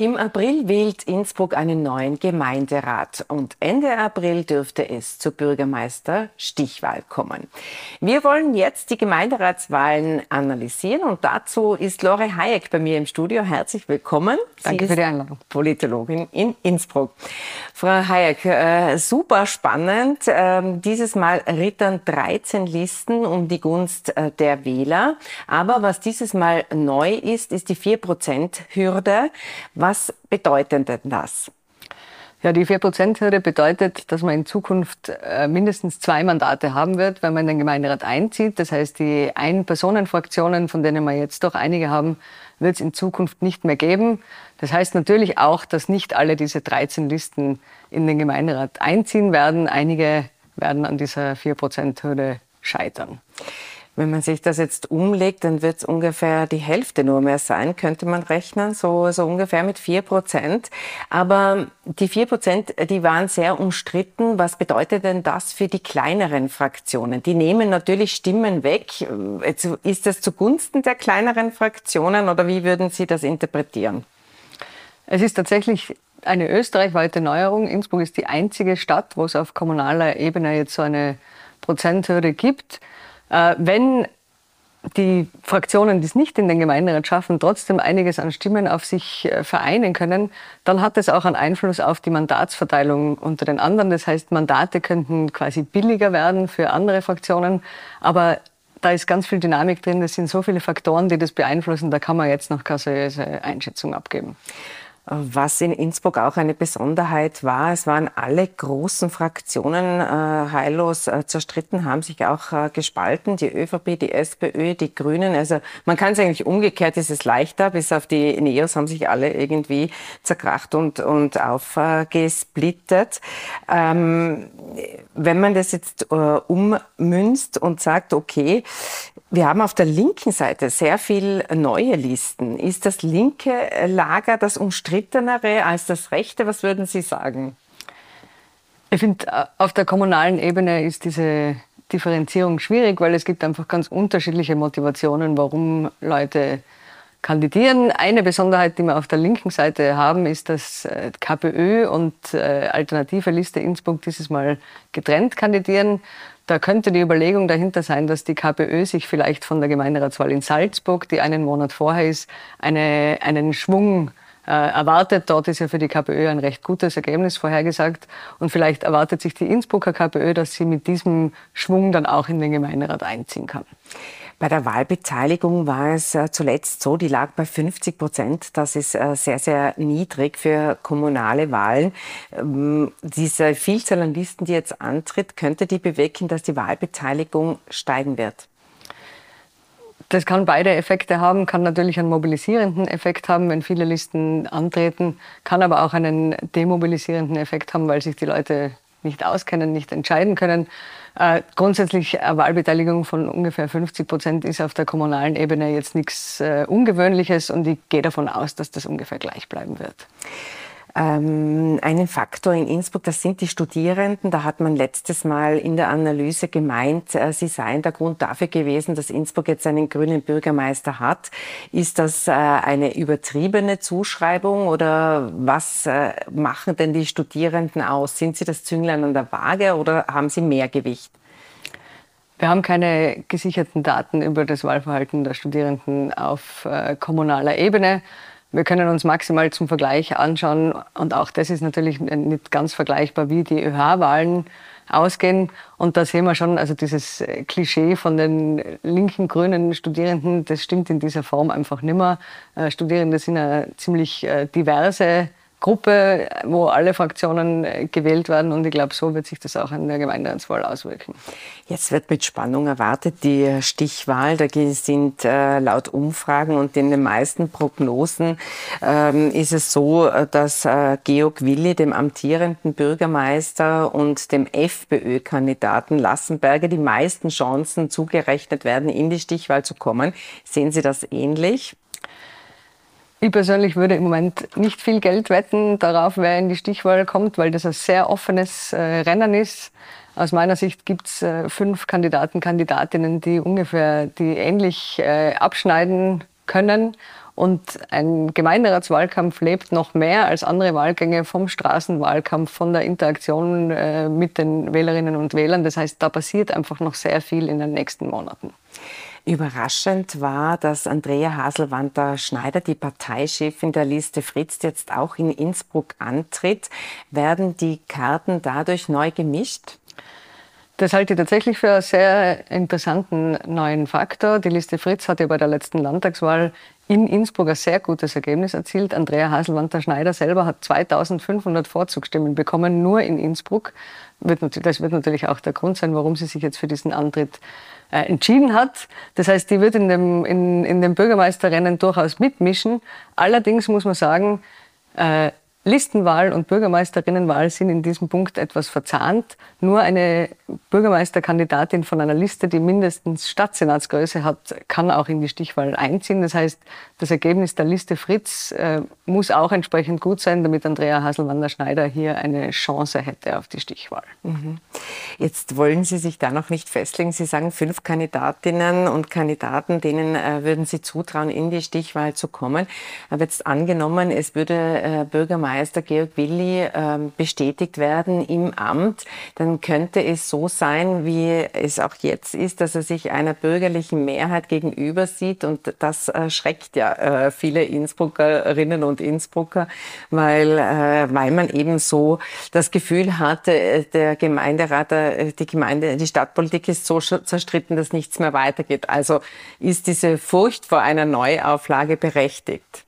Im April wählt Innsbruck einen neuen Gemeinderat und Ende April dürfte es zur Bürgermeister-Stichwahl kommen. Wir wollen jetzt die Gemeinderatswahlen analysieren und dazu ist Lore Hayek bei mir im Studio. Herzlich willkommen. Sie Danke für die Einladung. Politologin in Innsbruck. Frau Hayek, äh, super spannend. Ähm, dieses Mal rittern 13 Listen um die Gunst äh, der Wähler. Aber was dieses Mal neu ist, ist die 4%-Hürde. Was bedeutet denn das? Ja, die 4%-Hürde bedeutet, dass man in Zukunft äh, mindestens zwei Mandate haben wird, wenn man in den Gemeinderat einzieht. Das heißt, die Ein-Personen-Fraktionen, von denen wir jetzt doch einige haben, wird es in Zukunft nicht mehr geben. Das heißt natürlich auch, dass nicht alle diese 13 Listen in den Gemeinderat einziehen werden. Einige werden an dieser 4%-Hürde scheitern. Wenn man sich das jetzt umlegt, dann wird es ungefähr die Hälfte nur mehr sein, könnte man rechnen, so, so ungefähr mit vier Prozent. Aber die vier Prozent, die waren sehr umstritten. Was bedeutet denn das für die kleineren Fraktionen? Die nehmen natürlich Stimmen weg. Ist das zugunsten der kleineren Fraktionen oder wie würden Sie das interpretieren? Es ist tatsächlich eine österreichweite Neuerung. Innsbruck ist die einzige Stadt, wo es auf kommunaler Ebene jetzt so eine Prozenthürde gibt. Äh, wenn die Fraktionen, die es nicht in den Gemeinderat schaffen, trotzdem einiges an Stimmen auf sich äh, vereinen können, dann hat es auch einen Einfluss auf die Mandatsverteilung unter den anderen. Das heißt, Mandate könnten quasi billiger werden für andere Fraktionen. Aber da ist ganz viel Dynamik drin. Es sind so viele Faktoren, die das beeinflussen. Da kann man jetzt noch keine seriöse Einschätzung abgeben. Was in Innsbruck auch eine Besonderheit war, es waren alle großen Fraktionen äh, heillos äh, zerstritten, haben sich auch äh, gespalten, die ÖVP, die SPÖ, die Grünen. Also man kann es eigentlich umgekehrt, ist es leichter, bis auf die Neos haben sich alle irgendwie zerkracht und, und aufgesplittet. Ähm, wenn man das jetzt äh, ummünzt und sagt, okay, wir haben auf der linken Seite sehr viel neue Listen. Ist das linke Lager das umstrittenere als das rechte? Was würden Sie sagen? Ich finde, äh, auf der kommunalen Ebene ist diese Differenzierung schwierig, weil es gibt einfach ganz unterschiedliche Motivationen, warum Leute kandidieren. Eine Besonderheit, die wir auf der linken Seite haben, ist, dass äh, KPÖ und äh, Alternative Liste Innsbruck dieses Mal getrennt kandidieren. Da könnte die Überlegung dahinter sein, dass die KPÖ sich vielleicht von der Gemeinderatswahl in Salzburg, die einen Monat vorher ist, eine, einen Schwung äh, erwartet. Dort ist ja für die KPÖ ein recht gutes Ergebnis vorhergesagt. Und vielleicht erwartet sich die Innsbrucker KPÖ, dass sie mit diesem Schwung dann auch in den Gemeinderat einziehen kann. Bei der Wahlbeteiligung war es äh, zuletzt so, die lag bei 50 Prozent. Das ist äh, sehr, sehr niedrig für kommunale Wahlen. Ähm, diese Vielzahl an Listen, die jetzt antritt, könnte die bewirken, dass die Wahlbeteiligung steigen wird? Das kann beide Effekte haben, kann natürlich einen mobilisierenden Effekt haben, wenn viele Listen antreten, kann aber auch einen demobilisierenden Effekt haben, weil sich die Leute nicht auskennen, nicht entscheiden können. Äh, grundsätzlich eine Wahlbeteiligung von ungefähr 50 Prozent ist auf der kommunalen Ebene jetzt nichts äh, Ungewöhnliches und ich gehe davon aus, dass das ungefähr gleich bleiben wird. Ähm, einen Faktor in Innsbruck, das sind die Studierenden. Da hat man letztes Mal in der Analyse gemeint, äh, sie seien der Grund dafür gewesen, dass Innsbruck jetzt einen grünen Bürgermeister hat. Ist das äh, eine übertriebene Zuschreibung oder was äh, machen denn die Studierenden aus? Sind sie das Zünglein an der Waage oder haben sie mehr Gewicht? Wir haben keine gesicherten Daten über das Wahlverhalten der Studierenden auf äh, kommunaler Ebene. Wir können uns maximal zum Vergleich anschauen und auch das ist natürlich nicht ganz vergleichbar, wie die ÖH-Wahlen ausgehen. Und da sehen wir schon, also dieses Klischee von den linken grünen Studierenden, das stimmt in dieser Form einfach nicht mehr. Äh, Studierende sind eine ziemlich äh, diverse Gruppe, wo alle Fraktionen äh, gewählt werden. Und ich glaube, so wird sich das auch in der Gemeinderatswahl auswirken. Jetzt wird mit Spannung erwartet die Stichwahl. Da sind äh, laut Umfragen und in den meisten Prognosen ähm, ist es so, äh, dass äh, Georg Willi, dem amtierenden Bürgermeister und dem FPÖ-Kandidaten Lassenberger die meisten Chancen zugerechnet werden, in die Stichwahl zu kommen. Sehen Sie das ähnlich? Ich persönlich würde im Moment nicht viel Geld wetten darauf, wer in die Stichwahl kommt, weil das ein sehr offenes äh, Rennen ist. Aus meiner Sicht gibt es äh, fünf Kandidaten, Kandidatinnen, die ungefähr die ähnlich äh, abschneiden können. Und ein Gemeinderatswahlkampf lebt noch mehr als andere Wahlgänge vom Straßenwahlkampf, von der Interaktion äh, mit den Wählerinnen und Wählern. Das heißt, da passiert einfach noch sehr viel in den nächsten Monaten. Überraschend war, dass Andrea Haselwander-Schneider, die Parteichefin der Liste Fritz, jetzt auch in Innsbruck antritt. Werden die Karten dadurch neu gemischt? Das halte ich tatsächlich für einen sehr interessanten neuen Faktor. Die Liste Fritz hat ja bei der letzten Landtagswahl in Innsbruck ein sehr gutes Ergebnis erzielt. Andrea Haselwander-Schneider selber hat 2500 Vorzugsstimmen bekommen, nur in Innsbruck. Das wird natürlich auch der Grund sein, warum sie sich jetzt für diesen Antritt äh, entschieden hat. Das heißt, die wird in dem, in, in dem Bürgermeisterrennen durchaus mitmischen. Allerdings muss man sagen, äh, Listenwahl und Bürgermeisterinnenwahl sind in diesem Punkt etwas verzahnt. Nur eine Bürgermeisterkandidatin von einer Liste, die mindestens Stadtsenatsgröße hat, kann auch in die Stichwahl einziehen. Das heißt, das Ergebnis der Liste Fritz äh, muss auch entsprechend gut sein, damit Andrea Haselwander-Schneider hier eine Chance hätte auf die Stichwahl. Mhm. Jetzt wollen Sie sich da noch nicht festlegen. Sie sagen fünf Kandidatinnen und Kandidaten, denen äh, würden Sie zutrauen, in die Stichwahl zu kommen. Aber jetzt angenommen, es würde äh, Bürgermeister Meister Georg Willi ähm, bestätigt werden im Amt, dann könnte es so sein, wie es auch jetzt ist, dass er sich einer bürgerlichen Mehrheit gegenüber sieht und das schreckt ja äh, viele Innsbruckerinnen und Innsbrucker, weil, äh, weil man eben so das Gefühl hatte, äh, der Gemeinderat, die Gemeinde, die Stadtpolitik ist so zerstritten, dass nichts mehr weitergeht. Also ist diese Furcht vor einer Neuauflage berechtigt?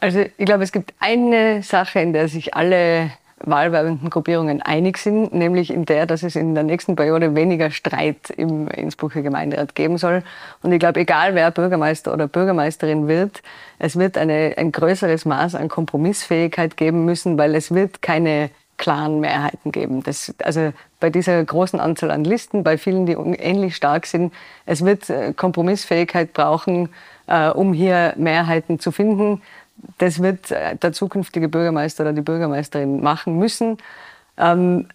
Also ich glaube, es gibt eine Sache, in der sich alle wahlwerbenden Gruppierungen einig sind, nämlich in der, dass es in der nächsten Periode weniger Streit im Innsbrucker Gemeinderat geben soll. Und ich glaube, egal wer Bürgermeister oder Bürgermeisterin wird, es wird eine, ein größeres Maß an Kompromissfähigkeit geben müssen, weil es wird keine klaren Mehrheiten geben. Das, also bei dieser großen Anzahl an Listen, bei vielen, die ähnlich stark sind, es wird äh, Kompromissfähigkeit brauchen, äh, um hier Mehrheiten zu finden das wird äh, der zukünftige Bürgermeister oder die Bürgermeisterin machen müssen. Ähm,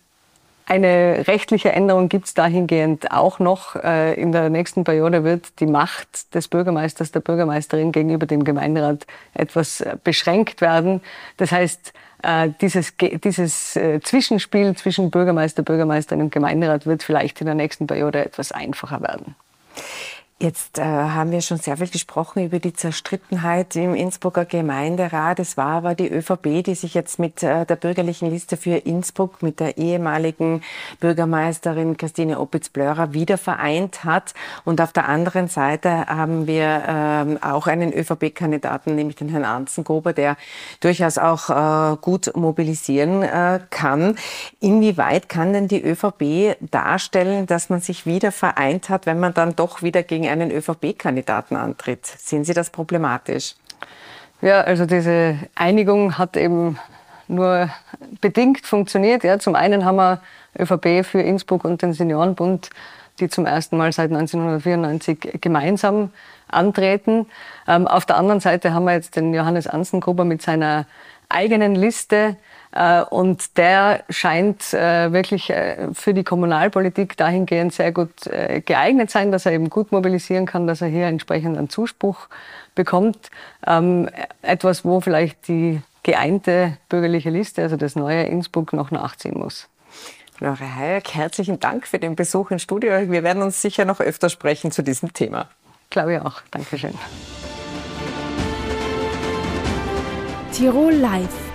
eine rechtliche Änderung gibt es dahingehend auch noch. Äh, in der nächsten Periode wird die Macht des Bürgermeisters, der Bürgermeisterin gegenüber dem Gemeinderat etwas äh, beschränkt werden. Das heißt, dieses, dieses Zwischenspiel zwischen Bürgermeister, Bürgermeisterin und Gemeinderat wird vielleicht in der nächsten Periode etwas einfacher werden. Jetzt äh, haben wir schon sehr viel gesprochen über die Zerstrittenheit im Innsbrucker Gemeinderat. Es war aber die ÖVP, die sich jetzt mit äh, der bürgerlichen Liste für Innsbruck, mit der ehemaligen Bürgermeisterin Christine Opitz-Blörer wieder vereint hat. Und auf der anderen Seite haben wir ähm, auch einen ÖVP-Kandidaten, nämlich den Herrn Anzengruber, der durchaus auch äh, gut mobilisieren äh, kann. Inwieweit kann denn die ÖVP darstellen, dass man sich wieder vereint hat, wenn man dann doch wieder gegen gegen einen ÖVP-Kandidaten antritt. Sehen Sie das problematisch? Ja, also diese Einigung hat eben nur bedingt funktioniert. Ja, zum einen haben wir ÖVP für Innsbruck und den Seniorenbund, die zum ersten Mal seit 1994 gemeinsam antreten. Ähm, auf der anderen Seite haben wir jetzt den Johannes Anzengruber mit seiner eigenen Liste und der scheint äh, wirklich äh, für die Kommunalpolitik dahingehend sehr gut geeignet sein, dass er eben gut mobilisieren kann, dass er hier entsprechend einen Zuspruch bekommt. Ähm, etwas, wo vielleicht die geeinte bürgerliche Liste, also das neue Innsbruck, noch nachziehen muss. Lore Hayek, herzlichen Dank für den Besuch im Studio. Wir werden uns sicher noch öfter sprechen zu diesem Thema. Glaube ich auch. Dankeschön. Tirol Live